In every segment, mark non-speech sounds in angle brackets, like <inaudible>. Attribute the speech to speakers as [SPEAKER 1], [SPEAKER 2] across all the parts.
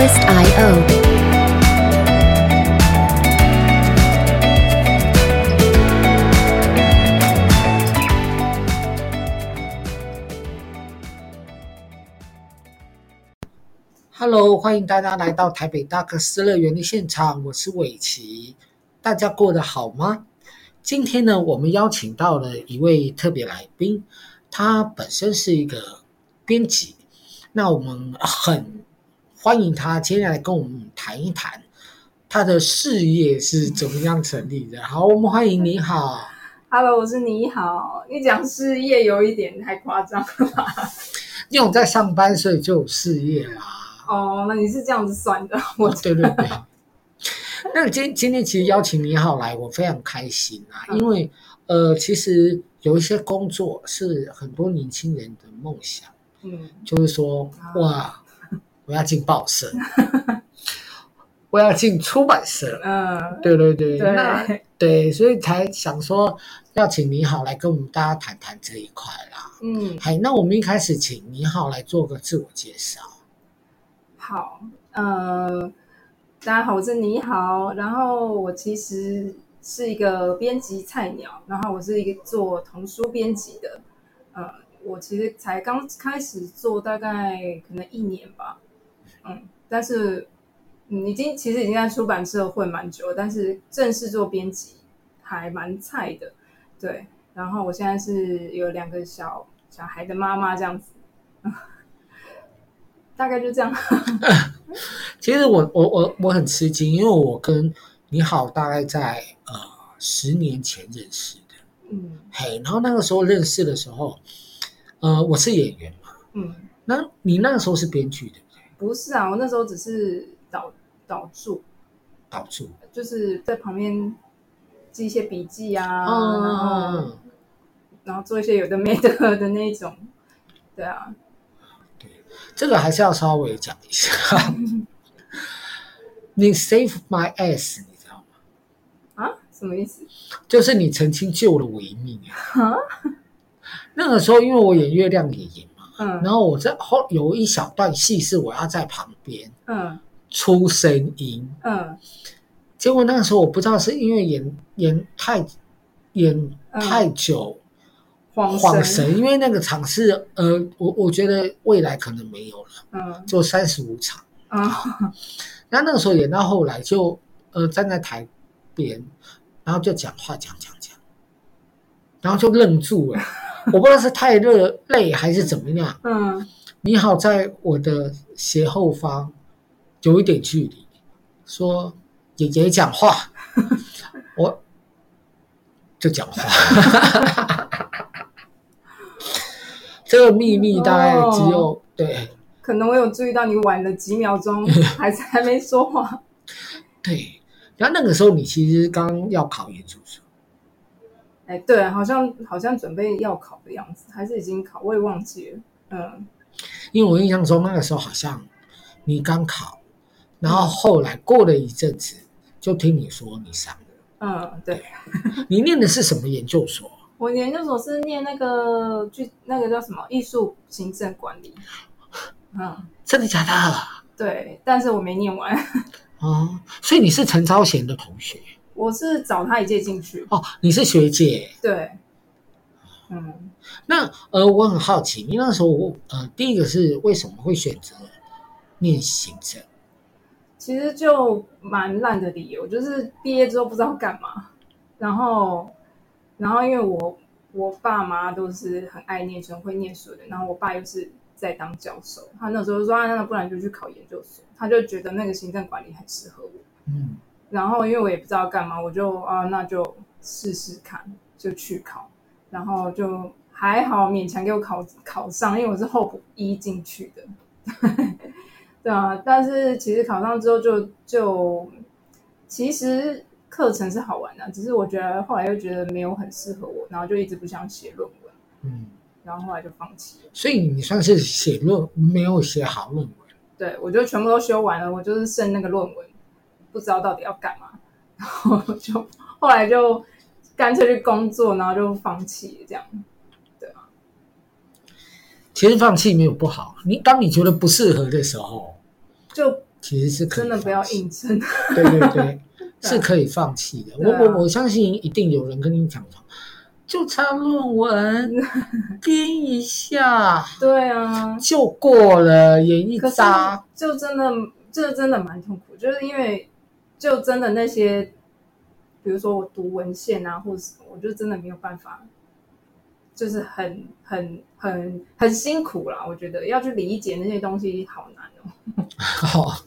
[SPEAKER 1] twist.io。
[SPEAKER 2] Hello，欢迎大家来到台北大克斯乐园的现场，我是伟奇，大家过得好吗？今天呢，我们邀请到了一位特别来宾，他本身是一个编辑，那我们很欢迎他今天来跟我们谈一谈他的事业是怎么样成立的。好，我们欢迎你好
[SPEAKER 3] ，Hello，我是你好，你讲事业有一点太夸张了吧？
[SPEAKER 2] 因为我在上班，所以就有事业啦。
[SPEAKER 3] 哦，那你是这样子算的？我、
[SPEAKER 2] 哦、对对对。那今今天其实邀请你好来，我非常开心啊，嗯、因为呃，其实有一些工作是很多年轻人的梦想，嗯，就是说哇，我要进报社，<laughs> 我要进出版社，嗯，对对对，对那对，所以才想说要请你好来跟我们大家谈谈这一块啦，嗯，好，那我们一开始请你好来做个自我介绍。
[SPEAKER 3] 好，呃，大家好，我是你好。然后我其实是一个编辑菜鸟，然后我是一个做童书编辑的。呃，我其实才刚开始做，大概可能一年吧。嗯，但是嗯，已经其实已经在出版社混蛮久，但是正式做编辑还蛮菜的。对，然后我现在是有两个小小孩的妈妈，这样子。<laughs> 大概就这样。<laughs>
[SPEAKER 2] 其实我我我我很吃惊，因为我跟你好大概在呃十年前认识的。嗯，嘿，然后那个时候认识的时候，呃，我是演员嘛。嗯，那你那个时候是编剧对不对？
[SPEAKER 3] 不是啊，我那时候只是导导助。
[SPEAKER 2] 导助
[SPEAKER 3] 就是在旁边记一些笔记啊，嗯、然后 <laughs> 然后做一些有的没的 <laughs> 的那种。对啊。
[SPEAKER 2] 对这个还是要稍微讲一下。<laughs> 你 save my ass，你知道
[SPEAKER 3] 吗？啊？什么意思？
[SPEAKER 2] 就是你曾经救了我一命啊！那个时候，因为我演月亮爷爷嘛，嗯，然后我在后有一小段戏是我要在旁边，嗯，出声音，嗯，结果那个时候我不知道是因为演演太演太久。嗯恍神，因为那个场是呃，我我觉得未来可能没有了，嗯，就三十五场，啊、嗯，<laughs> 那那个时候演到后来就呃站在台边，然后就讲话讲讲讲，然后就愣住了，<laughs> <laughs> 我不知道是太热累还是怎么样，嗯，你好，在我的斜后方有一点距离，说爷爷讲话，<laughs> 我就讲话。<laughs> 这个秘密大概只有、哦、对，
[SPEAKER 3] 可能我有注意到你晚了几秒钟，还是还没说话。
[SPEAKER 2] 对，然后那个时候你其实刚要考研究所。
[SPEAKER 3] 哎，对，好像好像准备要考的样子，还是已经考，我也忘记了。嗯，
[SPEAKER 2] 因为我印象中那个时候好像你刚考，然后后来过了一阵子，就听你说你上了。
[SPEAKER 3] 嗯，对。
[SPEAKER 2] 你念的是什么研究所？<laughs>
[SPEAKER 3] 我研究所是念那个剧，那个叫什么艺术行政管理。
[SPEAKER 2] 嗯，真的假的？
[SPEAKER 3] 对，但是我没念完。<laughs>
[SPEAKER 2] 哦，所以你是陈昭贤的同学？
[SPEAKER 3] 我是找他一届进去。
[SPEAKER 2] 哦，你是学姐。
[SPEAKER 3] 对。嗯，
[SPEAKER 2] 那呃，我很好奇，你那时候呃，第一个是为什么会选择念行政？
[SPEAKER 3] 其实就蛮烂的理由，就是毕业之后不知道干嘛，然后。然后因为我我爸妈都是很爱念书、很会念书的，然后我爸又是在当教授，他那时候说啊，那不然就去考研究所，他就觉得那个行政管理很适合我。嗯，然后因为我也不知道干嘛，我就啊，那就试试看，就去考，然后就还好勉强给我考考上，因为我是候补一进去的。<laughs> 对啊，但是其实考上之后就就其实。课程是好玩的，只是我觉得后来又觉得没有很适合我，然后就一直不想写论文，嗯，然后后来就放弃了。
[SPEAKER 2] 所以你算是写论没有写好论文？
[SPEAKER 3] 对，我就全部都修完了，我就是剩那个论文，不知道到底要干嘛，<laughs> 然后就后来就干脆去工作，然后就放弃了这样。对啊，
[SPEAKER 2] 其实放弃没有不好，你当你觉得不适合的时候，
[SPEAKER 3] 就
[SPEAKER 2] 其实是可以
[SPEAKER 3] 真的不要硬撑。
[SPEAKER 2] 对对对，<laughs> 是可以放弃的。我我我相信一定有人跟你讲，就差论文编一下，
[SPEAKER 3] 对啊，
[SPEAKER 2] 就过了，演一扎，
[SPEAKER 3] 就真的这真的蛮痛苦，就是因为就真的那些，比如说我读文献啊，或者什么，我就真的没有办法。就是很很很很辛苦啦，我觉得要去理解那些东西好难哦。
[SPEAKER 2] 好，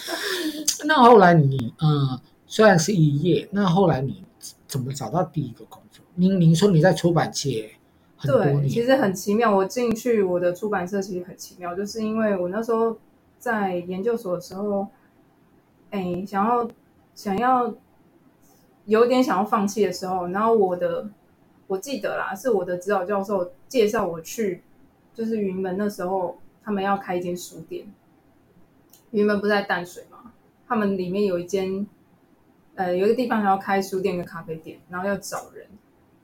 [SPEAKER 2] <laughs> 那后来你嗯，虽然是一页，那后来你怎么找到第一个工作？您您说你在出版界
[SPEAKER 3] 对，其实很奇妙。我进去我的出版社其实很奇妙，就是因为我那时候在研究所的时候，哎，想要想要有点想要放弃的时候，然后我的。我记得啦，是我的指导教授介绍我去，就是云门那时候，他们要开一间书店。云门不是在淡水吗？他们里面有一间，呃，有一个地方要开书店跟咖啡店，然后要找人，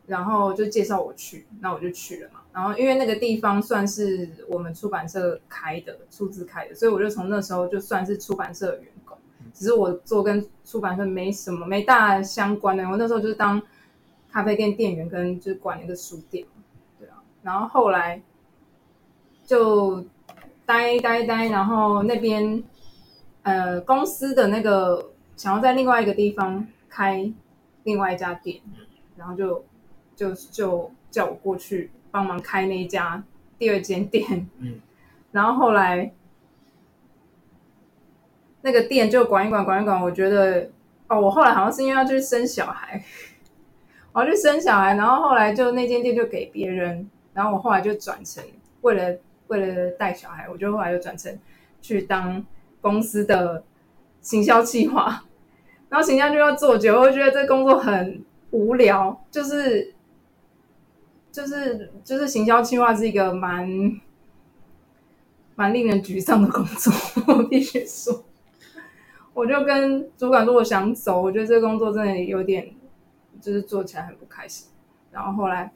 [SPEAKER 3] 然后就介绍我去，那我就去了嘛。然后因为那个地方算是我们出版社开的，出资开的，所以我就从那时候就算是出版社的员工，只是我做跟出版社没什么没大相关的，我那时候就是当。咖啡店店员跟就是管那个书店，对啊，然后后来就待待待，然后那边呃公司的那个想要在另外一个地方开另外一家店，然后就就就叫我过去帮忙开那一家第二间店，嗯，然后后来那个店就管一管管一管，我觉得哦，我后来好像是因为要去生小孩。我要去生小孩，然后后来就那间店就给别人，然后我后来就转成为了为了带小孩，我就后来就转成去当公司的行销计划，然后行销就要做久，我觉得这工作很无聊，就是就是就是行销计划是一个蛮蛮令人沮丧的工作，<laughs> 我必须说，我就跟主管说我想走，我觉得这个工作真的有点。就是做起来很不开心，然后后来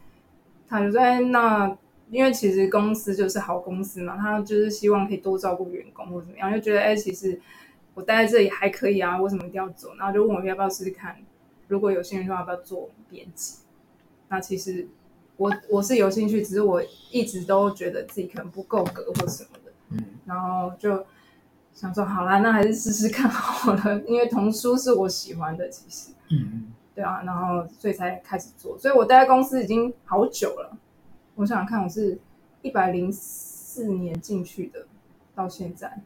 [SPEAKER 3] 他就说：“哎，那因为其实公司就是好公司嘛，他就是希望可以多照顾员工或怎么样，就觉得哎，其实我待在这里还可以啊，为什么一定要走？然后就问我要不要试试看，如果有兴趣的话，要不要做编辑？那其实我我是有兴趣，只是我一直都觉得自己可能不够格或什么的，嗯，然后就想说好啦，那还是试试看好了，因为童书是我喜欢的，其实，嗯。”对啊，然后所以才开始做，所以我待在公司已经好久了。我想想看，我是一百零四年进去的，到现在，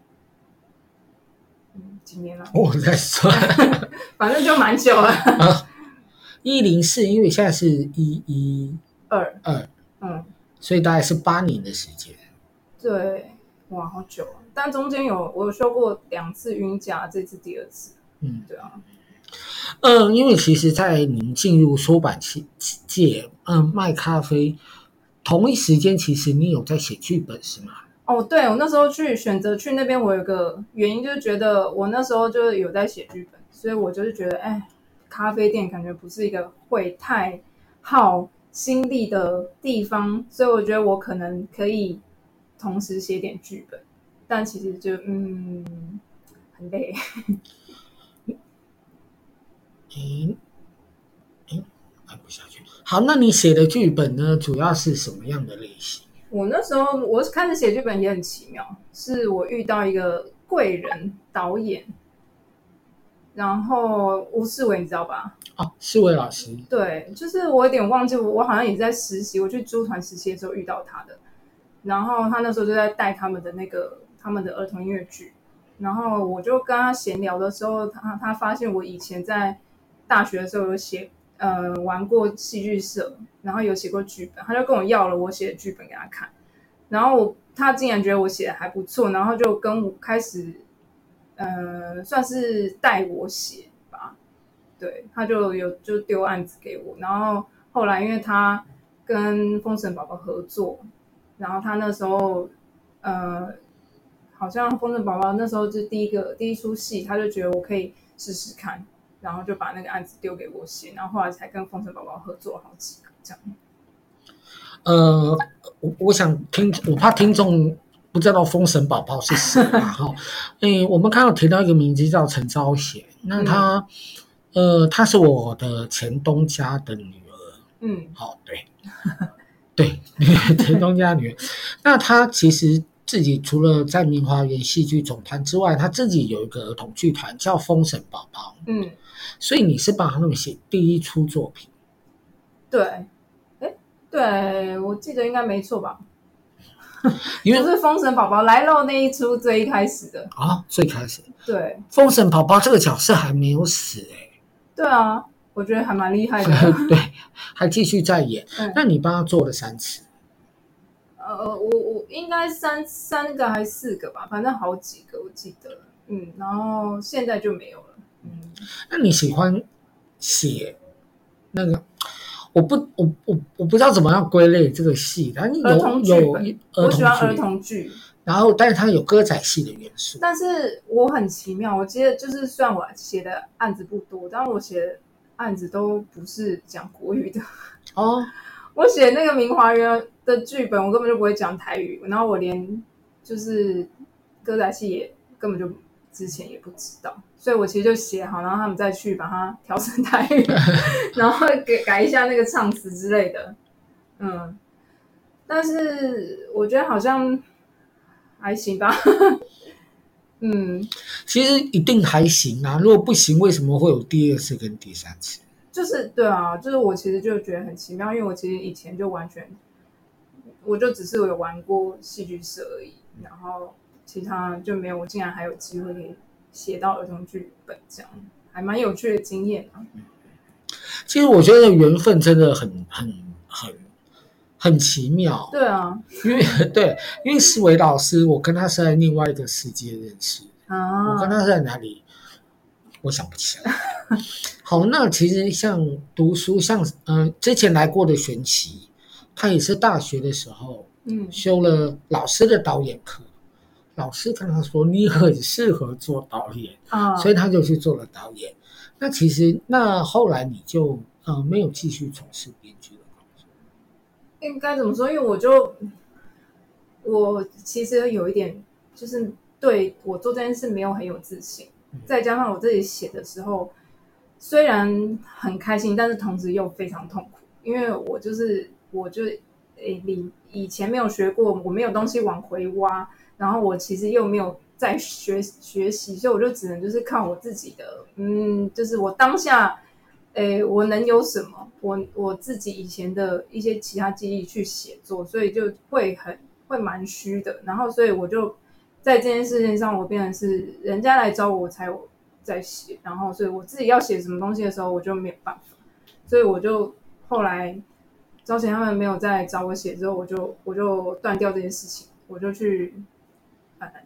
[SPEAKER 3] 嗯，几年了？
[SPEAKER 2] 我在算，<laughs>
[SPEAKER 3] 反正就蛮久了。<laughs>
[SPEAKER 2] 一零四，因为现在是一一
[SPEAKER 3] 二
[SPEAKER 2] 二，嗯，所以大概是八年的时间。
[SPEAKER 3] 对，哇，好久啊！但中间有我有休过两次晕假，这次第二次。嗯，对啊。
[SPEAKER 2] 嗯，因为其实，在您进入出版界，嗯，卖咖啡同一时间，其实你有在写剧本是吗？
[SPEAKER 3] 哦，对，我那时候去选择去那边，我有个原因就是觉得我那时候就有在写剧本，所以我就是觉得，哎，咖啡店感觉不是一个会太耗心力的地方，所以我觉得我可能可以同时写点剧本，但其实就嗯很累。<laughs>
[SPEAKER 2] 诶诶，看不下去。好，那你写的剧本呢？主要是什么样的类型？
[SPEAKER 3] 我那时候我开始写剧本也很奇妙，是我遇到一个贵人导演，然后吴世伟，你知道吧？
[SPEAKER 2] 哦，世伟老师。
[SPEAKER 3] 对，就是我有点忘记，我好像也在实习，我去租团实习的时候遇到他的，然后他那时候就在带他们的那个他们的儿童音乐剧，然后我就跟他闲聊的时候，他他发现我以前在。大学的时候有写，呃，玩过戏剧社，然后有写过剧本，他就跟我要了我写的剧本给他看，然后他竟然觉得我写的还不错，然后就跟我开始，呃，算是带我写吧，对，他就有就丢案子给我，然后后来因为他跟封神宝宝合作，然后他那时候，呃，好像封神宝宝那时候是第一个第一出戏，他就觉得我可以试试看。然后就把那个案子丢给我写，然后后来才跟风尘宝宝合作好几个这样。
[SPEAKER 2] 呃，我我想听，我怕听众不不知道封神宝宝是谁嘛？<laughs> 哈，诶，我们刚刚提到一个名字叫陈昭贤，那他，嗯、呃，他是我的前东家的女儿。嗯，好，对，<laughs> 对，<laughs> 前东家女儿。那他其实自己除了在明华园戏剧总团之外，他自己有一个儿童剧团叫封神宝宝。嗯，所以你是帮他们写第一出作品？
[SPEAKER 3] 对。对，我记得应该没错吧？<laughs> 因为是《封神宝宝来喽》那一出最一开始的
[SPEAKER 2] 啊，最开始。
[SPEAKER 3] 对，《
[SPEAKER 2] 封神宝宝》这个角色还没有死哎。
[SPEAKER 3] 对啊，我觉得还蛮厉害的。<laughs>
[SPEAKER 2] 对，还继续在演。嗯、那你帮他做了三次？
[SPEAKER 3] 呃，我我应该三三个还是四个吧，反正好几个我记得。嗯，然后现在就没有了。嗯，
[SPEAKER 2] 那你喜欢写那个？我不，我我我不知道怎么样归类这个戏，但有
[SPEAKER 3] 儿童剧
[SPEAKER 2] 有
[SPEAKER 3] 我喜欢儿童剧，
[SPEAKER 2] 然后但是它有歌仔戏的元素。
[SPEAKER 3] 但是我很奇妙，我记得就是虽然我写的案子不多，但我写的案子都不是讲国语的哦。我写那个明华园的剧本，我根本就不会讲台语，然后我连就是歌仔戏也根本就之前也不知道。所以我其实就写好，然后他们再去把它调成台语，<laughs> 然后给改一下那个唱词之类的。嗯，但是我觉得好像还行吧。<laughs> 嗯，
[SPEAKER 2] 其实一定还行啊。如果不行，为什么会有第二次跟第三次？
[SPEAKER 3] 就是对啊，就是我其实就觉得很奇妙，因为我其实以前就完全，我就只是有玩过戏剧社而已，然后其他就没有。我竟然还有机会。写到儿童剧本这样，还蛮有趣的经验啊。
[SPEAKER 2] 其实我觉得缘分真的很很很很奇妙。
[SPEAKER 3] 对啊，
[SPEAKER 2] 因为对，因为思维老师，我跟他是在另外一个世界认识。啊，我跟他是在哪里？我想不起来。好，那其实像读书，像嗯、呃，之前来过的玄奇，他也是大学的时候，嗯，修了老师的导演课。老师跟他说：“你很适合做导演啊，所以他就去做了导演。那其实，那后来你就呃没有继续从事编剧的工作。
[SPEAKER 3] 应该怎么说？因为我就我其实有一点，就是对我做这件事没有很有自信。再加上我自己写的时候，虽然很开心，但是同时又非常痛苦，因为我就是我就诶，你以前没有学过，我没有东西往回挖。”然后我其实又没有在学学习，所以我就只能就是靠我自己的，嗯，就是我当下，诶，我能有什么？我我自己以前的一些其他记忆去写作，所以就会很会蛮虚的。然后所以我就在这件事情上，我变成是人家来找我，我才有在写。然后所以我自己要写什么东西的时候，我就没有办法。所以我就后来招贤他们没有再找我写之后，我就我就断掉这件事情，我就去。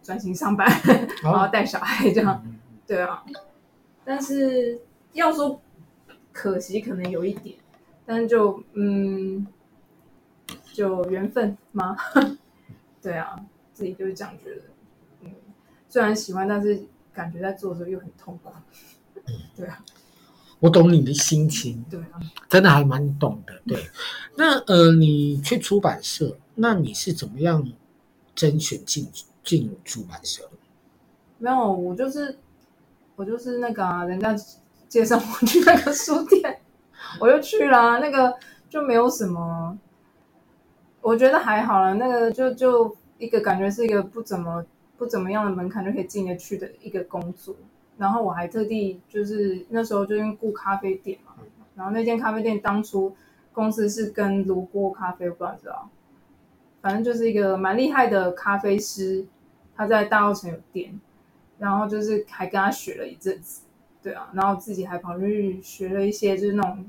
[SPEAKER 3] 专心上班，然后带小孩这样，<laughs> 对啊。但是要说可惜，可能有一点，但是就嗯，就缘分吗？<laughs> 对啊，自己就是这样觉得。嗯，虽然喜欢，但是感觉在做的时候又很痛苦。对啊，
[SPEAKER 2] 我懂你的心情。
[SPEAKER 3] 对啊，
[SPEAKER 2] 真的还蛮懂的。对，<laughs> 那呃，你去出版社，那你是怎么样甄选进去？进出版社？
[SPEAKER 3] 没有，我就是我就是那个啊，人家介绍我去那个书店，我就去了。那个就没有什么，我觉得还好了。那个就就一个感觉是一个不怎么不怎么样的门槛就可以进得去的一个工作。然后我还特地就是那时候就因为顾咖啡店嘛，然后那间咖啡店当初公司是跟卢锅咖啡，我不知道。反正就是一个蛮厉害的咖啡师，他在大澳城有店，然后就是还跟他学了一阵子，对啊，然后自己还跑去学了一些就是那种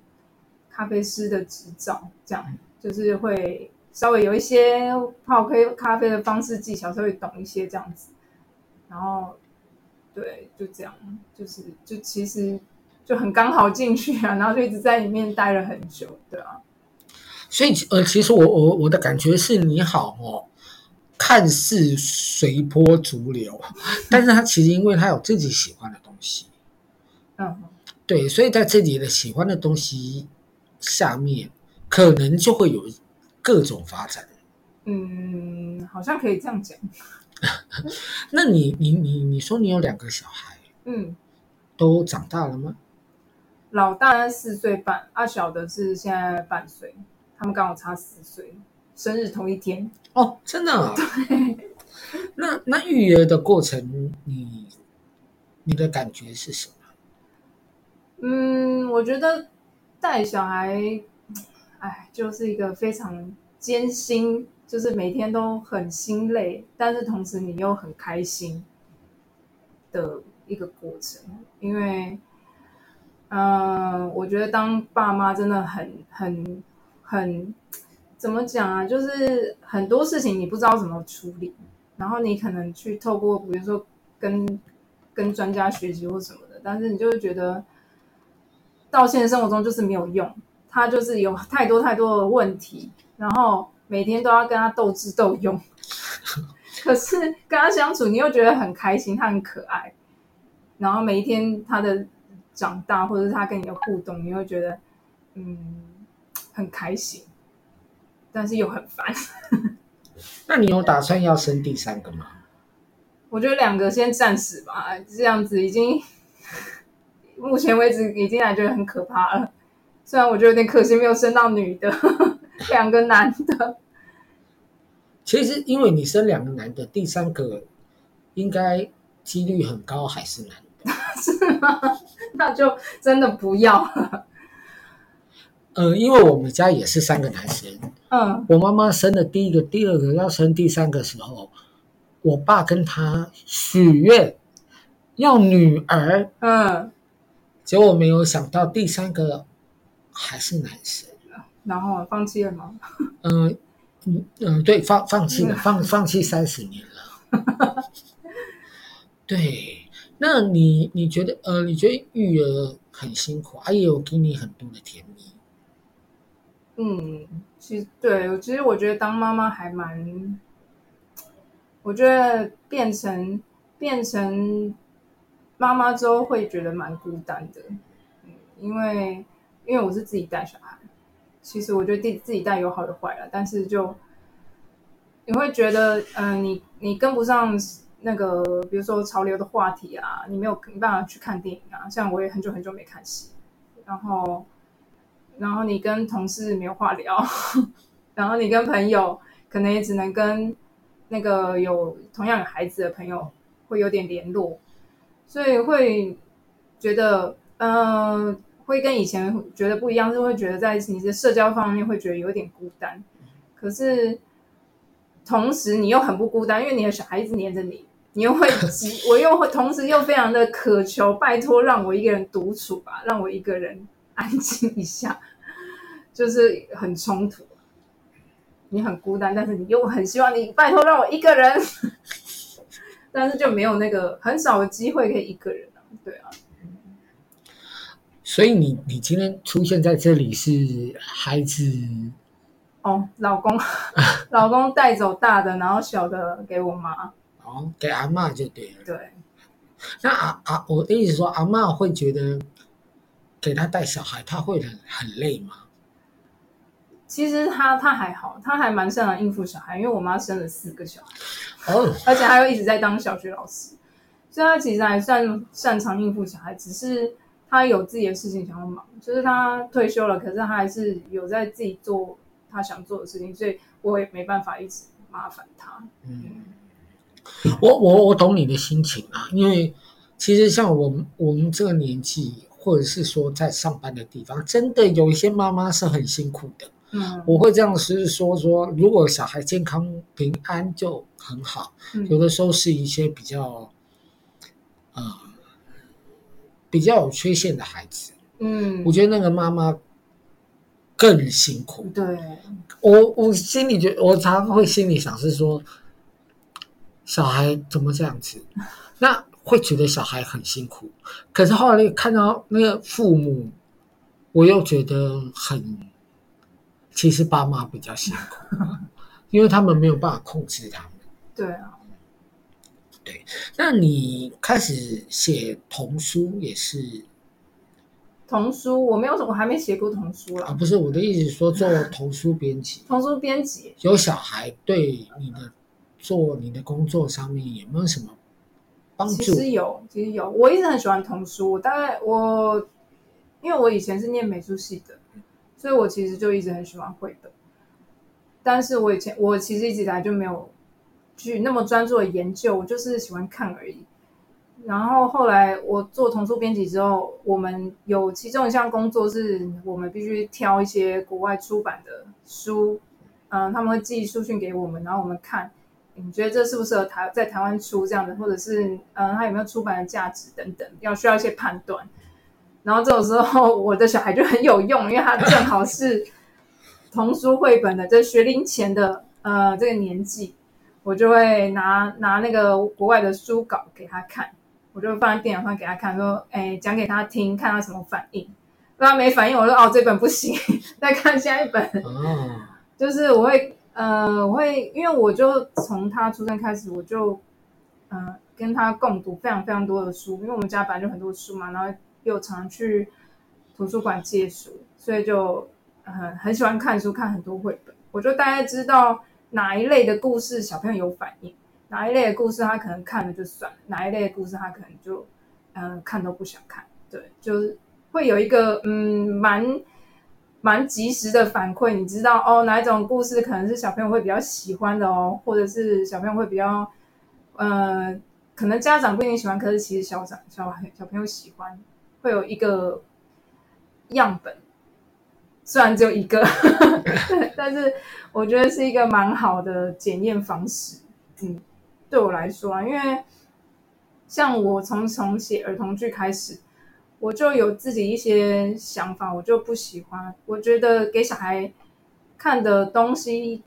[SPEAKER 3] 咖啡师的执照，这样就是会稍微有一些泡咖咖啡的方式技巧，稍微懂一些这样子，然后对，就这样，就是就其实就很刚好进去啊，然后就一直在里面待了很久，对啊。
[SPEAKER 2] 所以，呃，其实我我我的感觉是，你好哦，看似随波逐流，<laughs> 但是他其实因为他有自己喜欢的东西，嗯，对，所以在自己的喜欢的东西下面，可能就会有各种发展，
[SPEAKER 3] 嗯，好像可以这样讲。<laughs>
[SPEAKER 2] 那你你你你说你有两个小孩，
[SPEAKER 3] 嗯，
[SPEAKER 2] 都长大了吗？
[SPEAKER 3] 老大四岁半，阿、啊、小的是现在半岁，他们刚好差四岁，生日同一天。
[SPEAKER 2] 哦，真的、啊？<laughs>
[SPEAKER 3] 对。
[SPEAKER 2] 那那育儿的过程，你你的感觉是什么？
[SPEAKER 3] 嗯，我觉得带小孩，哎，就是一个非常艰辛，就是每天都很心累，但是同时你又很开心的一个过程。因为，嗯、我觉得当爸妈真的很很很，怎么讲啊？就是很多事情你不知道怎么处理。然后你可能去透过，比如说跟跟专家学习或什么的，但是你就会觉得到现实生活中就是没有用，他就是有太多太多的问题，然后每天都要跟他斗智斗勇，<laughs> 可是跟他相处你又觉得很开心，他很可爱，然后每一天他的长大或者是他跟你的互动，你会觉得嗯很开心，但是又很烦。<laughs>
[SPEAKER 2] 那你有打算要生第三个吗？
[SPEAKER 3] 我觉得两个先暂时吧，这样子已经目前为止已经来觉得很可怕了。虽然我觉得有点可惜，没有生到女的，<laughs> 两个男的。
[SPEAKER 2] 其实因为你生两个男的，第三个应该几率很高，还是男的？<laughs>
[SPEAKER 3] 是吗？<laughs> 那就真的不要了。
[SPEAKER 2] 呃，因为我们家也是三个男生。
[SPEAKER 3] 嗯，
[SPEAKER 2] 我妈妈生的第一个、第二个，要生第三个时候，我爸跟他许愿要女儿。
[SPEAKER 3] 嗯，
[SPEAKER 2] 结果没有想到第三个还是男生。
[SPEAKER 3] 然后放弃了吗？
[SPEAKER 2] 嗯嗯嗯，对，放放弃了，放放弃三十年了。对，那你你觉得呃，你觉得育儿很辛苦，啊，也有给你很多的甜蜜。
[SPEAKER 3] 嗯，其实对，其实我觉得当妈妈还蛮，我觉得变成变成妈妈之后会觉得蛮孤单的，嗯，因为因为我是自己带小孩，其实我觉得自己带有好有坏了，但是就你会觉得，嗯、你你跟不上那个，比如说潮流的话题啊，你没有没办法去看电影啊，像我也很久很久没看戏，然后。然后你跟同事没有话聊，<laughs> 然后你跟朋友可能也只能跟那个有同样有孩子的朋友会有点联络，所以会觉得，嗯、会跟以前觉得不一样，是会觉得在你的社交方面会觉得有点孤单。可是同时你又很不孤单，因为你的小孩子黏着你，你又会急，<laughs> 我又会同时又非常的渴求，拜托让我一个人独处吧，让我一个人。<laughs> 安静一下，就是很冲突。你很孤单，但是你又很希望你拜托让我一个人，<laughs> 但是就没有那个很少的机会可以一个人啊。对啊，
[SPEAKER 2] 所以你你今天出现在这里是孩子
[SPEAKER 3] 哦，老公，<laughs> 老公带走大的，然后小的给我妈，
[SPEAKER 2] 哦，给阿妈就对了。
[SPEAKER 3] 对，
[SPEAKER 2] 那阿阿我的意思说，阿妈会觉得。给他带小孩，他会很很累吗？
[SPEAKER 3] 其实他他还好，他还蛮擅长应付小孩，因为我妈生了四个小孩，
[SPEAKER 2] 哦，
[SPEAKER 3] 而且他又一直在当小学老师，所以他其实还算擅长应付小孩。只是他有自己的事情想要忙，就是他退休了，可是他还是有在自己做他想做的事情，所以我也没办法一直麻烦他。
[SPEAKER 2] 嗯，我我我懂你的心情啊，因为其实像我们我们这个年纪。或者是说在上班的地方，真的有一些妈妈是很辛苦的。
[SPEAKER 3] 嗯，
[SPEAKER 2] 我会这样是说说，如果小孩健康平安就很好。
[SPEAKER 3] 嗯，
[SPEAKER 2] 有的时候是一些比较，呃，比较有缺陷的孩子。
[SPEAKER 3] 嗯，
[SPEAKER 2] 我觉得那个妈妈更辛苦。
[SPEAKER 3] 对，
[SPEAKER 2] 我我心里觉得，我常常会心里想是说，小孩怎么这样子？那。会觉得小孩很辛苦，可是后来看到那个父母，我又觉得很，其实爸妈比较辛苦，<laughs> 因为他们没有办法控制他们。
[SPEAKER 3] 对啊，
[SPEAKER 2] 对。那你开始写童书也是
[SPEAKER 3] 童书我没有，我还没写过童书啦。
[SPEAKER 2] 啊，不是我的意思，说做童书编辑。<laughs>
[SPEAKER 3] 童书编辑
[SPEAKER 2] 有小孩对你的做你的工作上面有没有什么帮助？
[SPEAKER 3] 其实有，其实有。我一直很喜欢童书，我大概我因为我以前是念美术系的，所以我其实就一直很喜欢绘本。但是我以前我其实一直以来就没有去那么专注的研究，我就是喜欢看而已。然后后来我做童书编辑之后，我们有其中一项工作是我们必须挑一些国外出版的书，嗯，他们会寄书讯给我们，然后我们看，你觉得这适不适合台在台湾出这样的，或者是嗯，它有没有出版的价值等等，要需要一些判断。然后这种时候，我的小孩就很有用，因为他正好是童书绘本的，这学龄前的呃这个年纪，我就会拿拿那个国外的书稿给他看。我就放在电脑上给他看，说：“哎，讲给他听，看他什么反应。如果他没反应，我说：‘哦，这本不行，<laughs> 再看下一本。’哦，就是我会，呃，我会，因为我就从他出生开始，我就，呃，跟他共读非常非常多的书，因为我们家本来就很多书嘛，然后又常常去图书馆借书，所以就，呃，很喜欢看书，看很多绘本。我就大概知道哪一类的故事小朋友有反应。”哪一类的故事他可能看了就算了，哪一类的故事他可能就，嗯、看都不想看。对，就是会有一个嗯，蛮蛮及时的反馈，你知道哦，哪一种故事可能是小朋友会比较喜欢的哦，或者是小朋友会比较，呃，可能家长不一定喜欢，可是其实小长小孩小朋友喜欢，会有一个样本，虽然只有一个，<laughs> 但是我觉得是一个蛮好的检验方式，嗯。对我来说啊，因为像我从从写儿童剧开始，我就有自己一些想法，我就不喜欢。我觉得给小孩看的东西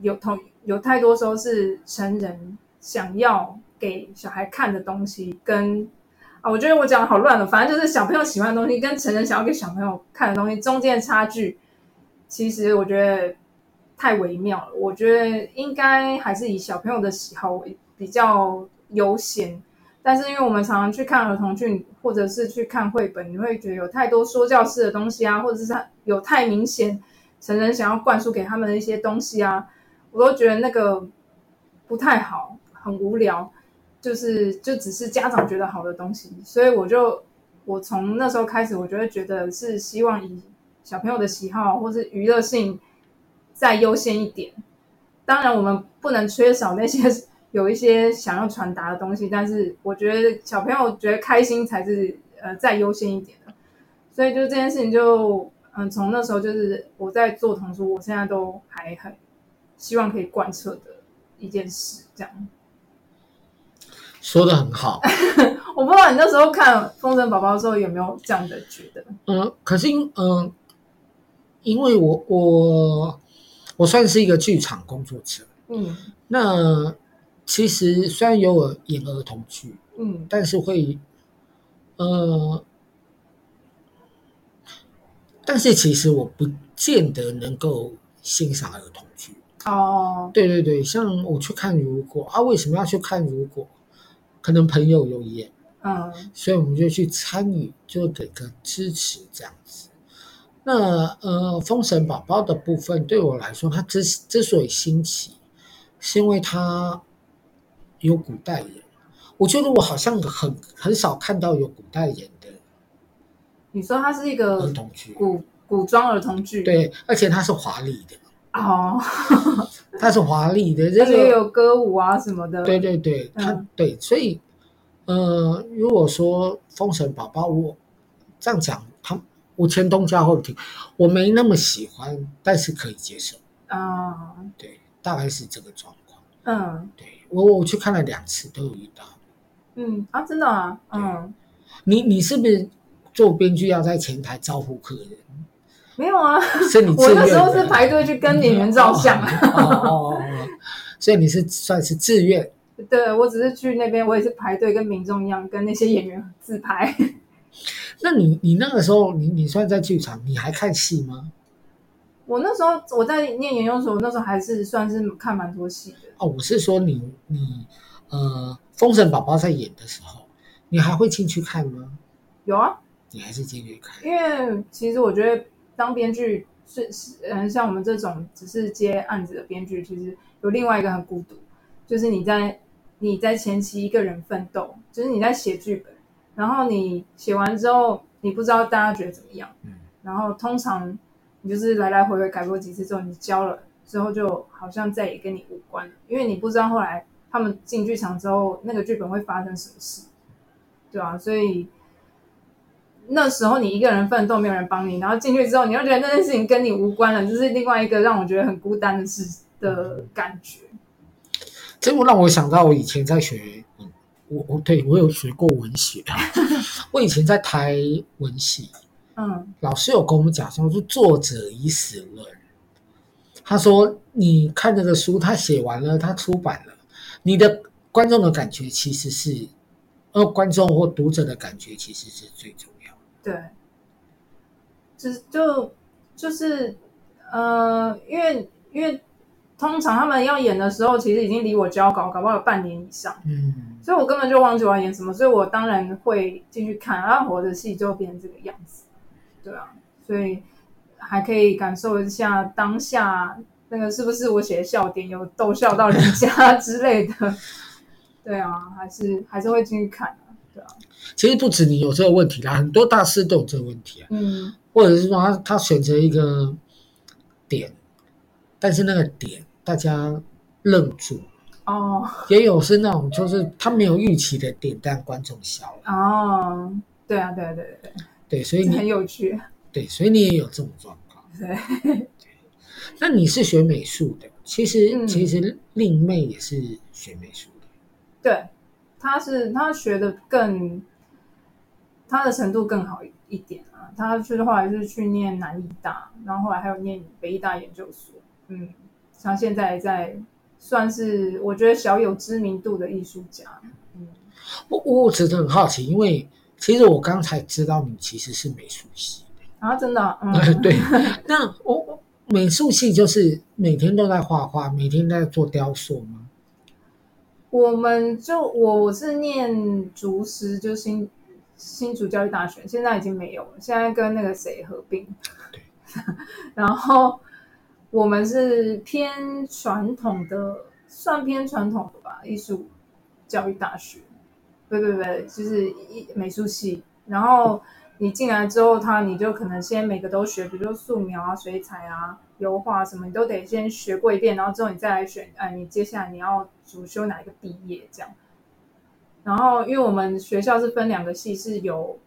[SPEAKER 3] 有同有太多时候是成人想要给小孩看的东西，跟啊，我觉得我讲的好乱了。反正就是小朋友喜欢的东西跟成人想要给小朋友看的东西中间的差距，其实我觉得。太微妙了，我觉得应该还是以小朋友的喜好为比较优先。但是因为我们常常去看儿童剧，或者是去看绘本，你会觉得有太多说教式的东西啊，或者是有太明显成人想要灌输给他们的一些东西啊，我都觉得那个不太好，很无聊，就是就只是家长觉得好的东西。所以我就我从那时候开始，我就会觉得是希望以小朋友的喜好或是娱乐性。再优先一点，当然我们不能缺少那些 <laughs> 有一些想要传达的东西，但是我觉得小朋友觉得开心才是呃再优先一点的，所以就这件事情就嗯从那时候就是我在做童书，我现在都还很希望可以贯彻的一件事，这样
[SPEAKER 2] 说的很好。<laughs>
[SPEAKER 3] 我不知道你那时候看《风神宝宝》的时候有没有这样的觉得？
[SPEAKER 2] 嗯，可是嗯、呃，因为我我。我算是一个剧场工作者，嗯，那其实虽然有我演儿童剧，嗯，但是会，呃，但是其实我不见得能够欣赏儿童剧。哦，对对对，像我去看如果啊，为什么要去看如果？可能朋友有演，嗯，所以我们就去参与，就给个支持这样子。那呃，封神宝宝的部分对我来说，它之之所以新奇，是因为它有古代人。我觉得我好像很很少看到有古代人的。
[SPEAKER 3] 你说它是一个儿童剧，古古装儿童剧，
[SPEAKER 2] 对，而且它是华丽的
[SPEAKER 3] 哦，<laughs>
[SPEAKER 2] 它是华丽的，
[SPEAKER 3] 而且有歌舞啊什么的。
[SPEAKER 2] 对对对，它、嗯、对，所以呃，如果说封神宝宝，我这样讲，他。我前东家后庭，我没那么喜欢，但是可以接受。啊、哦，对，大概是这个状况。嗯，对我我去看了两次，都有遇到。
[SPEAKER 3] 嗯啊，真的啊，嗯。
[SPEAKER 2] 你你是不是做编剧要在前台招呼客人？
[SPEAKER 3] 没有啊，
[SPEAKER 2] 是你 <laughs>
[SPEAKER 3] 我那时候是排队去跟演员照相。
[SPEAKER 2] 哦所以你是算是自愿？
[SPEAKER 3] 对，我只是去那边，我也是排队跟民众一样，跟那些演员自拍。
[SPEAKER 2] 那你你那个时候，你你算在剧场，你还看戏吗？
[SPEAKER 3] 我那时候我在念研究所，那时候还是算是看蛮多戏的。
[SPEAKER 2] 哦，我是说你你呃，封神宝宝在演的时候，你还会进去看吗？
[SPEAKER 3] 有啊，
[SPEAKER 2] 你还是进去看？
[SPEAKER 3] 因为其实我觉得当编剧是是嗯，像我们这种只是接案子的编剧，其实有另外一个很孤独，就是你在你在前期一个人奋斗，就是你在写剧本，然后你写完之后，你不知道大家觉得怎么样，嗯，然后通常你就是来来回回改过几次之后，你交了之后，就好像再也跟你无关了，因为你不知道后来他们进剧场之后，那个剧本会发生什么事，对啊？所以。那时候你一个人奋斗，没有人帮你，然后进去之后，你又觉得那件事情跟你无关了，就是另外一个让我觉得很孤单的事的感觉。
[SPEAKER 2] 这不让我想到我以前在学，我我对我有学过文学啊。<laughs> 我以前在台文系，嗯，老师有跟我们讲说，说作者已死论。他说，你看这个书，他写完了，他出版了，你的观众的感觉其实是，呃，观众或读者的感觉其实是最重要。
[SPEAKER 3] 对，就就就是呃，因为因为通常他们要演的时候，其实已经离我交稿，搞不好有半年以上。嗯，所以我根本就忘记我要演什么，所以我当然会进去看，然后我的戏就变成这个样子。对啊，所以还可以感受一下当下那个是不是我写的笑点有逗笑到人家 <laughs> 之类的。对啊，还是还是会进去看。对啊，
[SPEAKER 2] 其实不止你有这个问题啦，很多大师都有这个问题啊。嗯，或者是说他他选择一个点，但是那个点大家愣住哦，也有是那种就是他没有预期的点，但观众笑了
[SPEAKER 3] 哦。对啊，对啊，对对对，
[SPEAKER 2] 对，所以你
[SPEAKER 3] 很有趣。
[SPEAKER 2] 对，所以你也有这种状况。对，对，那你是学美术的，其实、嗯、其实令妹也是学美术的。
[SPEAKER 3] 对。她是她学的更，他的程度更好一点啊。他去的话，是去念南艺大，然后后来还有念北艺大研究所。嗯，像现在在算是我觉得小有知名度的艺术家。嗯，
[SPEAKER 2] 我我只是很好奇，因为其实我刚才知道你其实是美术系
[SPEAKER 3] 啊，真的、啊？嗯，<laughs>
[SPEAKER 2] 对。那我美术系就是每天都在画画，每天都在做雕塑吗？
[SPEAKER 3] 我们就我是念竹师，就新新竹教育大学，现在已经没有了，现在跟那个谁合并。对 <laughs> 然后我们是偏传统的，算偏传统的吧，艺术教育大学。对对对，就是一美术系。然后你进来之后，他你就可能先每个都学，比如说素描啊、水彩啊。油画什么你都得先学过一遍，然后之后你再来选，哎，你接下来你要主修哪一个毕业这样。然后，因为我们学校是分两个系，是有，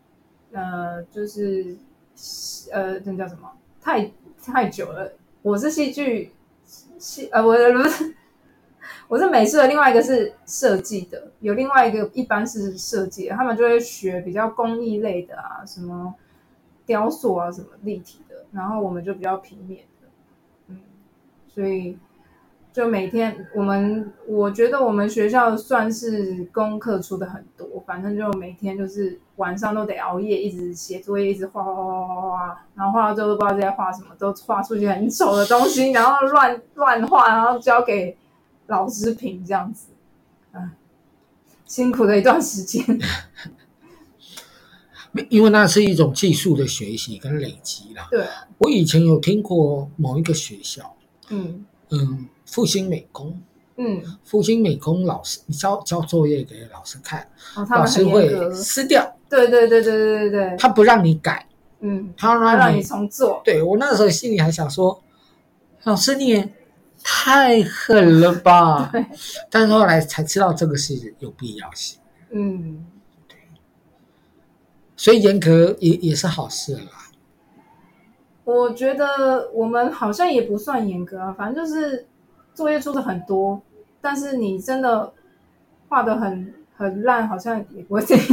[SPEAKER 3] 呃，就是，呃，那叫什么？太太久了，我是戏剧系，呃，我不是，我是美术的，另外一个是设计的，有另外一个一般是设计的，他们就会学比较工艺类的啊，什么雕塑啊，什么立体的，然后我们就比较平面的，嗯。所以，就每天我们，我觉得我们学校算是功课出的很多，反正就每天就是晚上都得熬夜，一直写作业，一直画画画画画画，然后画到最后都不知道在画什么，都画出些很丑的东西，然后乱乱画，然后交给老师评这样子，嗯，辛苦的一段时间。<laughs>
[SPEAKER 2] 因为那是一种技术的学习跟累积啦。
[SPEAKER 3] 对，
[SPEAKER 2] 我以前有听过某一个学校。
[SPEAKER 3] 嗯
[SPEAKER 2] 嗯，复兴美工，
[SPEAKER 3] 嗯，
[SPEAKER 2] 复兴美工老师，你交交作业给老师看，哦、老师会撕掉。
[SPEAKER 3] 对对对对对对对，
[SPEAKER 2] 他不让你改，
[SPEAKER 3] 嗯，
[SPEAKER 2] 他让你，
[SPEAKER 3] 他让你重做。
[SPEAKER 2] 对，我那时候心里还想说，老师你也太狠了吧？对，但是后来才知道这个是有必要性。
[SPEAKER 3] 嗯，
[SPEAKER 2] 对，所以严格也也是好事啦。
[SPEAKER 3] 我觉得我们好像也不算严格啊，反正就是作业出的很多，但是你真的画的很很烂，好像也不会怎样，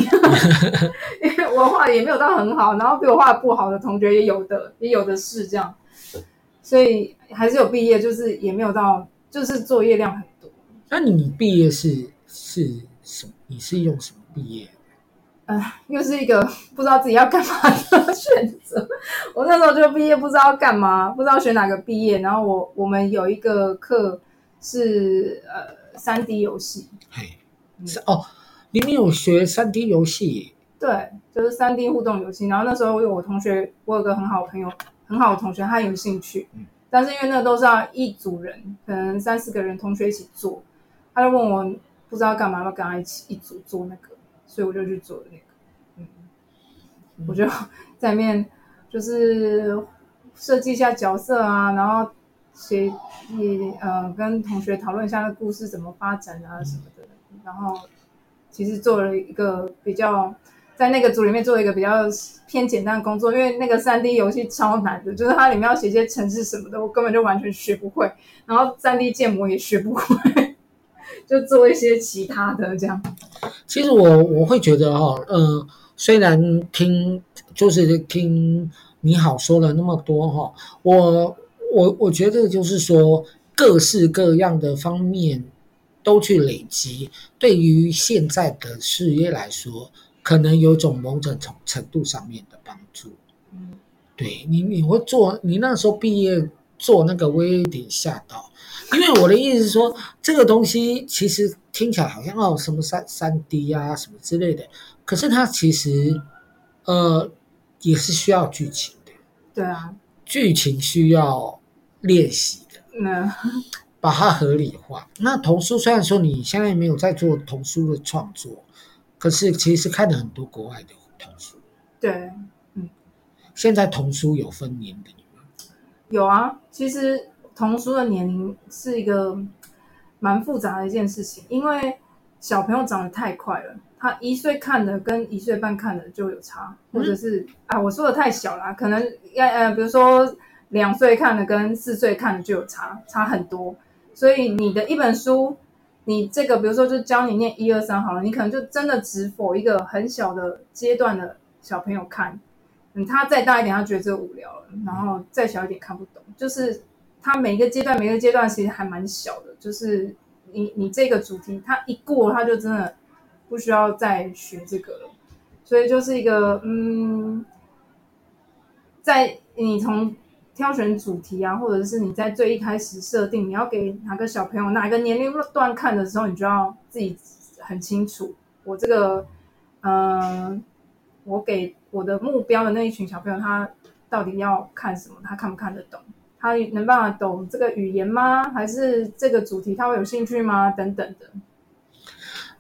[SPEAKER 3] 因为我画的也没有到很好，然后比我画的不好的同学也有的，也有的是这样，所以还是有毕业，就是也没有到，就是作业量很多。
[SPEAKER 2] 那你毕业是是什么？你是用什么毕业？
[SPEAKER 3] 哎，又是一个不知道自己要干嘛的选择。我那时候就毕业，不知道要干嘛，不知道选哪个毕业。然后我我们有一个课是呃三 D 游戏，
[SPEAKER 2] 嘿，是哦，你们有学三 D 游戏？
[SPEAKER 3] 对，就是三 D 互动游戏。然后那时候我有我同学，我有个很好的朋友，很好的同学，他有兴趣，嗯、但是因为那都是要一组人，可能三四个人同学一起做，他就问我不知道干嘛，要跟他一起一组做那个，所以我就去做了那个。嗯，嗯我就 <laughs> 在里面就是设计一下角色啊，然后写也呃跟同学讨论一下那故事怎么发展啊什么的，嗯、然后其实做了一个比较。在那个组里面做一个比较偏简单的工作，因为那个三 D 游戏超难的，就是它里面要写一些程式什么的，我根本就完全学不会，然后三 D 建模也学不会，就做一些其他的这样。
[SPEAKER 2] 其实我我会觉得哈，嗯，虽然听就是听你好说了那么多哈，我我我觉得就是说各式各样的方面都去累积，对于现在的事业来说。可能有种某种程程度上面的帮助，嗯，对你，你会做，你那时候毕业做那个，微有点吓到，因为我的意思是说，这个东西其实听起来好像哦，什么三三 D 啊，什么之类的，可是它其实，呃，也是需要剧情的，
[SPEAKER 3] 对啊，
[SPEAKER 2] 剧情需要练习的，
[SPEAKER 3] 那
[SPEAKER 2] 把它合理化。那童书虽然说你现在没有在做童书的创作。可是，其实看了很多国外的童书。
[SPEAKER 3] 对，嗯。
[SPEAKER 2] 现在童书有分年龄吗？
[SPEAKER 3] 有啊，其实童书的年龄是一个蛮复杂的一件事情，因为小朋友长得太快了，他一岁看的跟一岁半看的就有差，或者是、嗯、啊，我说的太小了，可能要呃，比如说两岁看的跟四岁看的就有差，差很多。所以你的一本书。你这个，比如说，就教你念一二三好了，你可能就真的只否一个很小的阶段的小朋友看，嗯，他再大一点，他觉得这无聊了，然后再小一点看不懂，就是他每个阶段，每个阶段其实还蛮小的，就是你你这个主题，他一过，他就真的不需要再学这个了，所以就是一个，嗯，在你从。挑选主题啊，或者是你在最一开始设定你要给哪个小朋友哪个年龄段看的时候，你就要自己很清楚。我这个，嗯、我给我的目标的那一群小朋友，他到底要看什么？他看不看得懂？他能办法懂这个语言吗？还是这个主题他会有兴趣吗？等等的。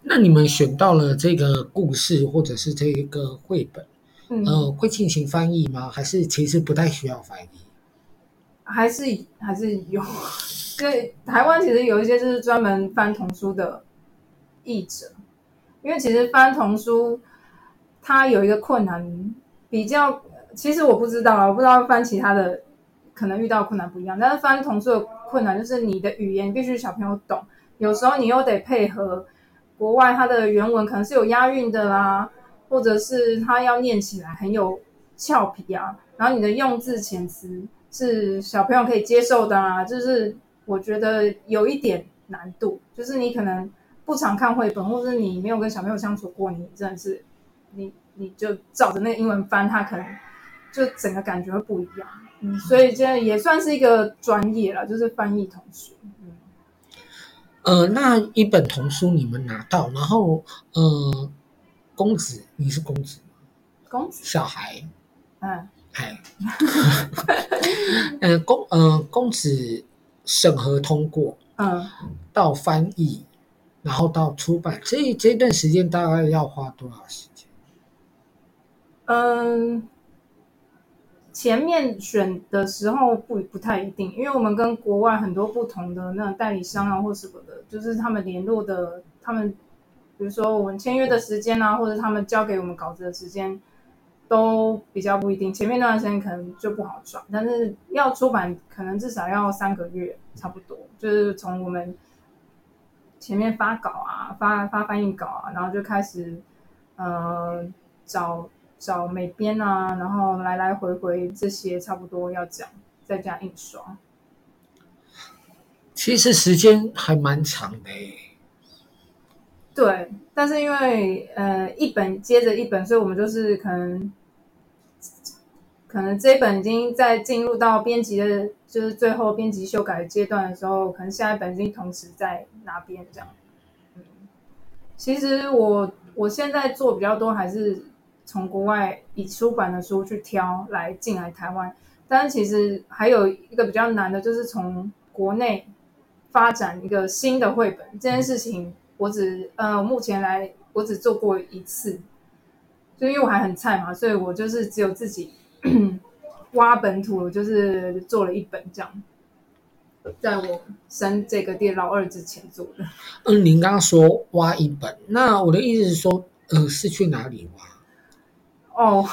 [SPEAKER 2] 那你们选到了这个故事或者是这一个绘本，嗯、呃，会进行翻译吗？还是其实不太需要翻译？
[SPEAKER 3] 还是还是有，对台湾其实有一些就是专门翻童书的译者，因为其实翻童书它有一个困难，比较其实我不知道啊，我不知道翻其他的可能遇到困难不一样，但是翻童书的困难就是你的语言必须小朋友懂，有时候你又得配合国外它的原文可能是有押韵的啦，或者是它要念起来很有俏皮啊，然后你的用字遣词。是小朋友可以接受的啊，就是我觉得有一点难度，就是你可能不常看绘本，或者你没有跟小朋友相处过，你真的是你你就照着那个英文翻，它可能就整个感觉会不一样。嗯，所以这也算是一个专业了，就是翻译童书。嗯，
[SPEAKER 2] 呃，那一本童书你们拿到，然后呃，公子，你是公子吗？
[SPEAKER 3] 公子，
[SPEAKER 2] 小孩，
[SPEAKER 3] 嗯。
[SPEAKER 2] 哎，<laughs> 呃，公呃公子审核通过，
[SPEAKER 3] 嗯，
[SPEAKER 2] 到翻译，然后到出版，这这段时间大概要花多少时间？
[SPEAKER 3] 嗯，前面选的时候不不太一定，因为我们跟国外很多不同的那种代理商啊或什么的，就是他们联络的，他们比如说我们签约的时间啊，或者他们交给我们稿子的时间。都比较不一定，前面那段时间可能就不好转，但是要出版可能至少要三个月，差不多。就是从我们前面发稿啊，发发翻译稿啊，然后就开始，呃，找找美编啊，然后来来回回这些差不多要讲，再加印刷。
[SPEAKER 2] 其实时间还蛮长的。
[SPEAKER 3] 对，但是因为呃一本接着一本，所以我们就是可能可能这一本已经在进入到编辑的，就是最后编辑修改的阶段的时候，可能下一本已经同时在拿编这样。嗯，其实我我现在做比较多还是从国外以出版的书去挑来进来台湾，但是其实还有一个比较难的，就是从国内发展一个新的绘本这件事情，我只呃目前来我只做过一次，就因为我还很菜嘛，所以我就是只有自己 <clears throat> 挖本土，就是做了一本这样。在我生这个店老二之前做的。
[SPEAKER 2] 嗯，您刚刚说挖一本，那我的意思是说，呃，是去哪里挖？
[SPEAKER 3] 哦，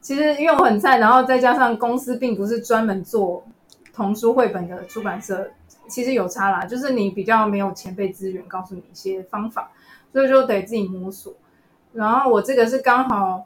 [SPEAKER 3] 其实因为我很菜，然后再加上公司并不是专门做童书绘本的出版社，其实有差啦，就是你比较没有前辈资源，告诉你一些方法，所以就得自己摸索。然后我这个是刚好。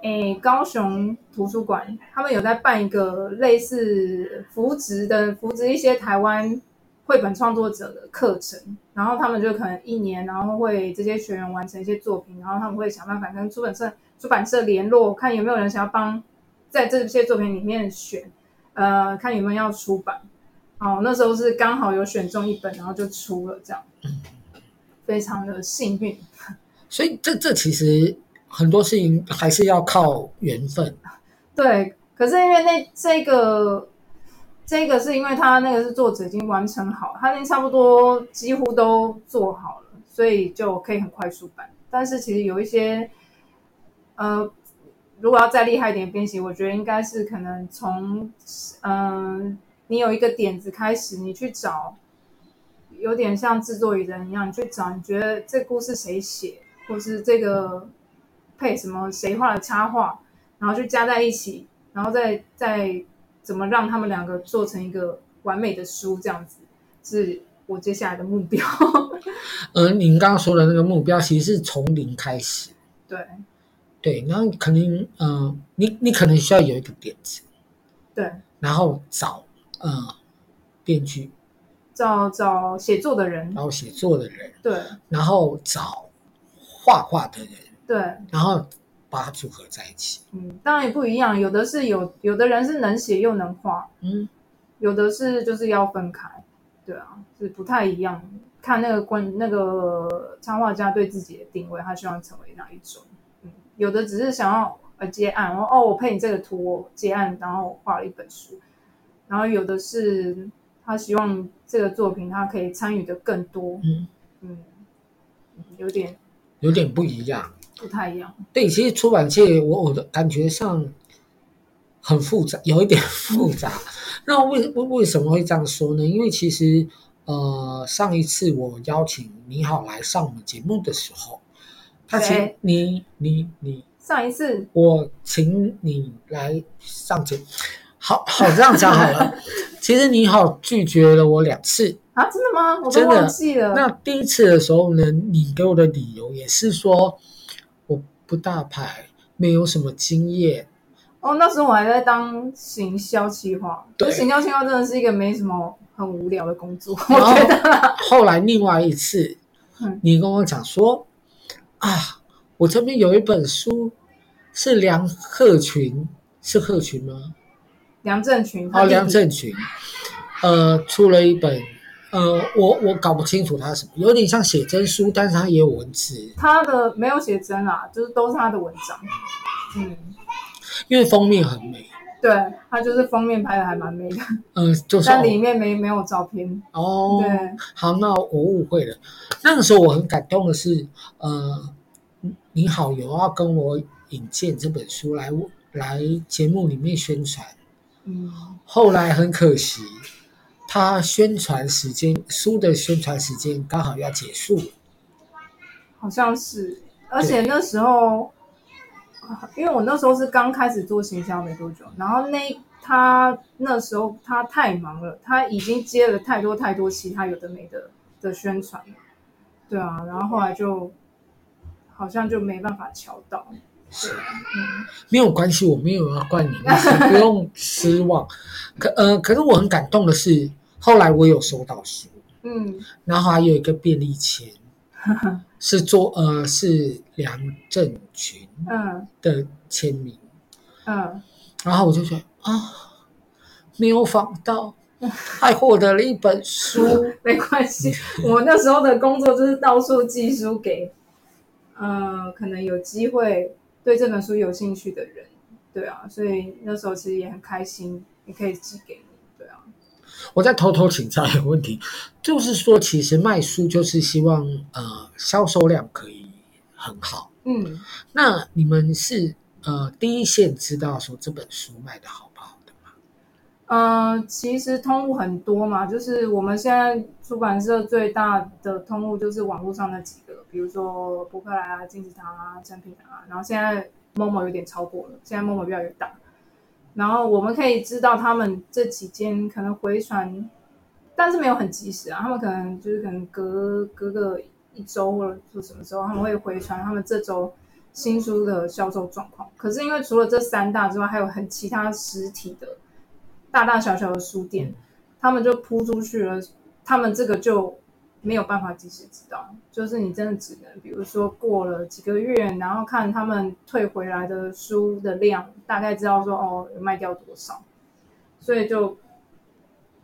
[SPEAKER 3] 诶，高雄图书馆他们有在办一个类似扶植的扶植一些台湾绘本创作者的课程，然后他们就可能一年，然后会这些学员完成一些作品，然后他们会想办法跟出版社出版社联络，看有没有人想要帮在这些作品里面选，呃，看有没有要出版。哦，那时候是刚好有选中一本，然后就出了这样，非常的幸运。
[SPEAKER 2] 所以这这其实。很多事情还是要靠缘分，
[SPEAKER 3] 对。可是因为那这个，这个是因为他那个是作者已经完成好，他已经差不多几乎都做好了，所以就可以很快速版。但是其实有一些，呃，如果要再厉害一点编写，我觉得应该是可能从，嗯、呃，你有一个点子开始，你去找，有点像制作人一样，你去找你觉得这故事谁写，或是这个。配什么谁画的插画，然后就加在一起，然后再再怎么让他们两个做成一个完美的书，这样子是我接下来的目标。<laughs>
[SPEAKER 2] 而您刚刚说的那个目标，其实是从零开始。
[SPEAKER 3] 对，
[SPEAKER 2] 对，然后可能嗯、呃，你你可能需要有一个点子，
[SPEAKER 3] 对，
[SPEAKER 2] 然后找呃编剧，
[SPEAKER 3] 找找写作的人，
[SPEAKER 2] 然后写作的人，
[SPEAKER 3] 对，
[SPEAKER 2] 然后找画画的人。
[SPEAKER 3] 对，
[SPEAKER 2] 然后把它组合在一起。
[SPEAKER 3] 嗯，当然也不一样，有的是有，有的人是能写又能画，嗯，有的是就是要分开，对啊，是不太一样。看那个关那个插画家对自己的定位，他希望成为哪一种？嗯，有的只是想要呃接案，然后哦，我配你这个图，我接案，然后画了一本书。然后有的是他希望这个作品他可以参与的更多，嗯嗯，有点
[SPEAKER 2] 有点不一样。
[SPEAKER 3] 不太一样。
[SPEAKER 2] 对，其实出版界我我的感觉上很复杂，有一点复杂。<laughs> 那为为为什么会这样说呢？因为其实呃，上一次我邀请你好来上我们节目的时候，他请你你你
[SPEAKER 3] 上一次
[SPEAKER 2] 我请你来上节，好好这样讲好了。<laughs> 其实你好拒绝了我两次
[SPEAKER 3] 啊？真的吗？我都忘记了。
[SPEAKER 2] 那第一次的时候呢，你给我的理由也是说我。不大牌，没有什么经验。
[SPEAKER 3] 哦，那时候我还在当行销企划。对，行销企划真的是一个没什么很无聊的工作，我觉得。
[SPEAKER 2] 后来另外一次，嗯、你跟我讲说啊，我这边有一本书，是梁鹤群，是鹤群吗？
[SPEAKER 3] 梁振群。
[SPEAKER 2] 哦，梁振群，呃，出了一本。呃，我我搞不清楚他什么，有点像写真书，但是他也有文字。
[SPEAKER 3] 他的没有写真啊，就是都是他的文章。嗯，
[SPEAKER 2] 因为封面很美。
[SPEAKER 3] 对，它就是封面拍的还蛮美的。
[SPEAKER 2] 嗯、呃，就是。
[SPEAKER 3] 但里面没没有照片。
[SPEAKER 2] 哦。
[SPEAKER 3] 对。
[SPEAKER 2] 好，那我误会了。那个时候我很感动的是，呃，你好有要跟我引荐这本书来来节目里面宣传。嗯。后来很可惜。他宣传时间，书的宣传时间刚好要结束，
[SPEAKER 3] 好像是，而且那时候，因为我那时候是刚开始做行销没多久，然后那他那时候他太忙了，他已经接了太多太多其他有的没的的宣传，对啊，然后后来就好像就没办法敲到。是，
[SPEAKER 2] 嗯，没有关系，我没有要怪你，你不用失望。可呃，可是我很感动的是，后来我有收到书，嗯，然后还有一个便利签，<laughs> 是做呃是梁振群嗯的签名，嗯，嗯然后我就觉得啊，没有仿到 <laughs> 还获得了一本书，<laughs>
[SPEAKER 3] 没关系，我那时候的工作就是到处寄书给，呃，可能有机会。对这本书有兴趣的人，对啊，所以那时候其实也很开心，也可以寄给。
[SPEAKER 2] 我再偷偷请教一个问题，<laughs> 就是说，其实卖书就是希望呃销售量可以很好，
[SPEAKER 3] 嗯，
[SPEAKER 2] 那你们是呃第一线知道说这本书卖的好不好的吗。
[SPEAKER 3] 呃，其实通路很多嘛，就是我们现在出版社最大的通路就是网络上那几个，比如说博客来啊、金石堂啊、诚品啊，然后现在 Momo 有点超过了，现在 Momo 越来越大。然后我们可以知道他们这几间可能回传，但是没有很及时啊，他们可能就是可能隔隔个一周或者说什么时候他们会回传他们这周新书的销售状况。可是因为除了这三大之外，还有很其他实体的。大大小小的书店，他们就铺出去了，他们这个就没有办法及时知道，就是你真的只能，比如说过了几个月，然后看他们退回来的书的量，大概知道说哦，有卖掉多少，所以就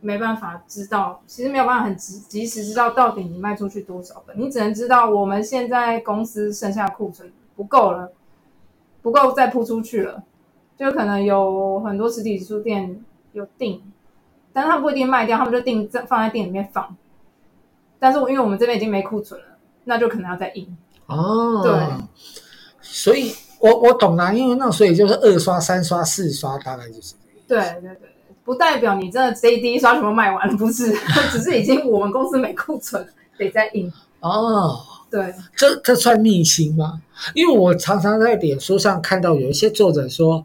[SPEAKER 3] 没办法知道，其实没有办法很及及时知道到底你卖出去多少本，你只能知道我们现在公司剩下库存不够了，不够再铺出去了，就可能有很多实体书店。有订，但他们不一定卖掉，他们就订在放在店里面放。但是，因为我们这边已经没库存了，那就可能要再印。
[SPEAKER 2] 哦，
[SPEAKER 3] 对，
[SPEAKER 2] 所以我我懂了，因为那所以就是二刷、三刷、四刷，大概就是。
[SPEAKER 3] 对对对，不代表你真的这第一刷全部卖完了，不是，<laughs> 只是已经我们公司没库存，得再印。
[SPEAKER 2] 哦，
[SPEAKER 3] 对，
[SPEAKER 2] 这这算逆行吗？因为我常常在脸书上看到有一些作者说：“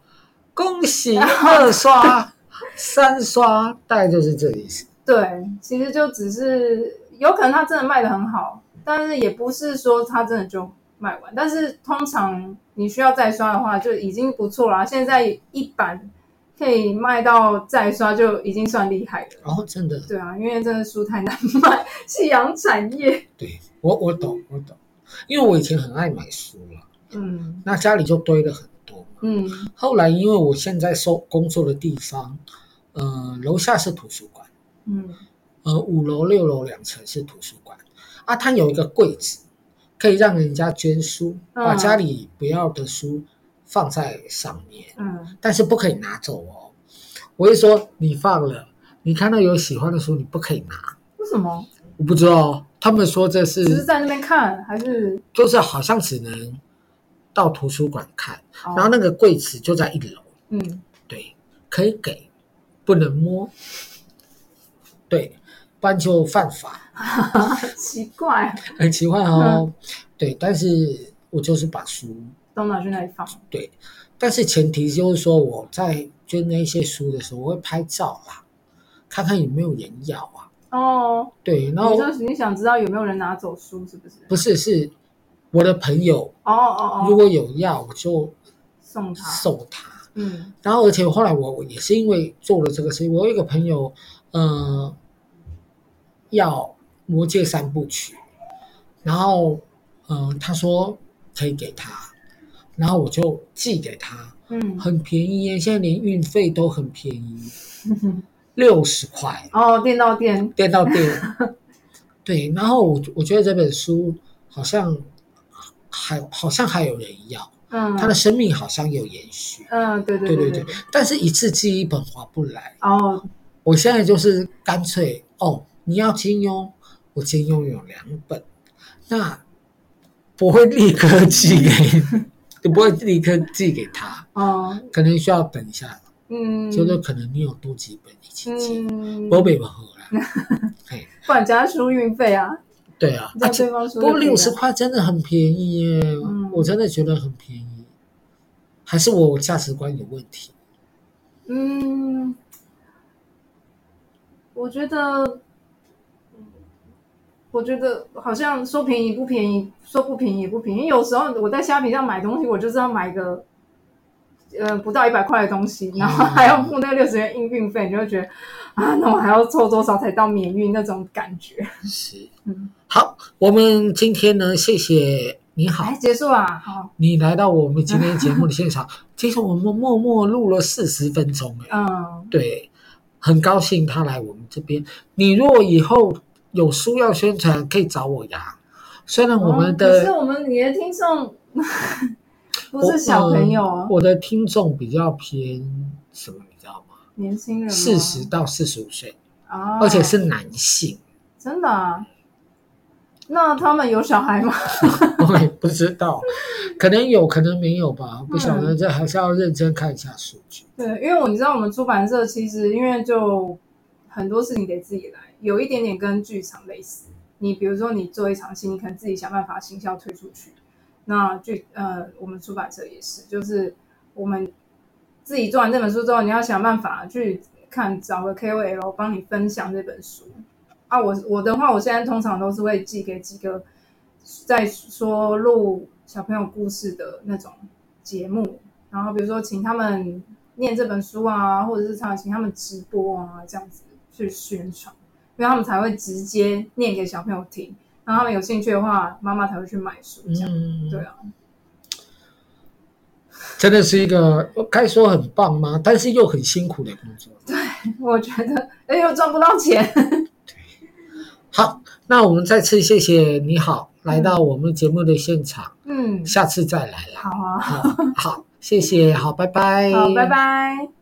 [SPEAKER 2] 恭喜 <laughs> 二刷。”三刷大概就是这意思。
[SPEAKER 3] 对，其实就只是有可能他真的卖的很好，但是也不是说他真的就卖完。但是通常你需要再刷的话，就已经不错啦。现在一版可以卖到再刷，就已经算厉害了。
[SPEAKER 2] 哦，真的。
[SPEAKER 3] 对啊，因为真的书太难卖，<laughs> 夕阳产业。
[SPEAKER 2] 对，我我懂，我懂，因为我以前很爱买书了。嗯，那家里就堆了很多。嗯，后来因为我现在收工作的地方。呃，楼下是图书馆，嗯，呃，五楼、六楼两层是图书馆，啊，它有一个柜子，可以让人家捐书，嗯、把家里不要的书放在上面，嗯，但是不可以拿走哦。我一说你放了，你看到有喜欢的书，你不可以拿。
[SPEAKER 3] 为什么？
[SPEAKER 2] 我不知道，他们说这是只
[SPEAKER 3] 是在那边看，还是
[SPEAKER 2] 就是好像只能到图书馆看，哦、然后那个柜子就在一楼，嗯，对，可以给。不能摸，对，不然就犯法。<laughs>
[SPEAKER 3] 奇怪，
[SPEAKER 2] 很奇怪哦。嗯、对，但是我就是把书
[SPEAKER 3] 都拿去那里放。
[SPEAKER 2] 对，但是前提就是说我在捐那些书的时候，我会拍照啦，看看有没有人要啊。
[SPEAKER 3] 哦，
[SPEAKER 2] 对，然后
[SPEAKER 3] 你，你想知道有没有人拿走书，是不是？
[SPEAKER 2] 不是，是我的朋友。
[SPEAKER 3] 哦哦哦，
[SPEAKER 2] 如果有要，我就
[SPEAKER 3] 送他，
[SPEAKER 2] 送他。嗯，然后而且后来我也是因为做了这个事情，我有一个朋友，呃，要《魔戒三部曲》，然后，嗯、呃，他说可以给他，然后我就寄给他，嗯，很便宜耶，现在连运费都很便宜，<laughs> 六十块。
[SPEAKER 3] 哦，店到店，
[SPEAKER 2] 店到店，<laughs> 对，然后我我觉得这本书好像还好像还有人要。嗯，他的生命好像有延续。
[SPEAKER 3] 嗯，对对对对，对，对，
[SPEAKER 2] 但是一次寄一本划不来。
[SPEAKER 3] 哦，我
[SPEAKER 2] 现在就是干脆哦，你要金庸，我金庸有两本，那不会立刻寄给，就 <laughs> 不会立刻寄给他。哦，可能需要等一下。嗯，就是可能你有多几本一起寄，不会不好了。<laughs>
[SPEAKER 3] 嘿，不然加书运费啊。
[SPEAKER 2] 对啊，而且不过六十块真的很便宜耶，嗯、我真的觉得很便宜，还是我价值观有问题？
[SPEAKER 3] 嗯，我觉得，我觉得好像说便宜不便宜，说不便宜也不便宜。有时候我在虾皮上买东西，我就是要买个。呃，不到一百块的东西，然后还要付那个六十元运运费，你就会觉得啊，那我还要凑多少才到免运那种感觉？
[SPEAKER 2] 是，嗯，好，我们今天呢，谢谢你好，
[SPEAKER 3] 哎，结束啦，好，
[SPEAKER 2] 你来到我们今天节目的现场，<laughs> 其实我们默默录了四十分钟，哎，嗯，对，很高兴他来我们这边。你如果以后有书要宣传，可以找我呀。虽然我们的，
[SPEAKER 3] 可是我们你的听众。<laughs> 不是小朋友、啊
[SPEAKER 2] 我，我的听众比较偏什么，你知道吗？
[SPEAKER 3] 年轻人，
[SPEAKER 2] 四十到四十五岁，
[SPEAKER 3] 哦，
[SPEAKER 2] 而且是男性，
[SPEAKER 3] 真的啊？那他们有小孩吗？<laughs>
[SPEAKER 2] 我也不知道，可能有可能没有吧，不晓得，这还是要认真看一下数据。
[SPEAKER 3] 对，因为我你知道，我们出版社其实因为就很多事情得自己来，有一点点跟剧场类似。你比如说，你做一场戏，你可能自己想办法行销推出去。那剧呃，我们出版社也是，就是我们自己做完这本书之后，你要想办法去看找个 KOL 帮你分享这本书。啊，我我的话，我现在通常都是会寄给几个在说录小朋友故事的那种节目，然后比如说请他们念这本书啊，或者是他请他们直播啊，这样子去宣传，因为他们才会直接念给小朋友听，然后他们有兴趣的话，妈妈才会去买书，这样、嗯、对啊，
[SPEAKER 2] 真的是一个该说很棒吗？但是又很辛苦的工作。
[SPEAKER 3] 对，我觉得，哎，又赚不到钱。<laughs>
[SPEAKER 2] 好，那我们再次谢谢你好，来到我们节目的现场。嗯，下次再来了。
[SPEAKER 3] 好啊，
[SPEAKER 2] 好，好，谢谢，好，拜拜。
[SPEAKER 3] 好，拜拜。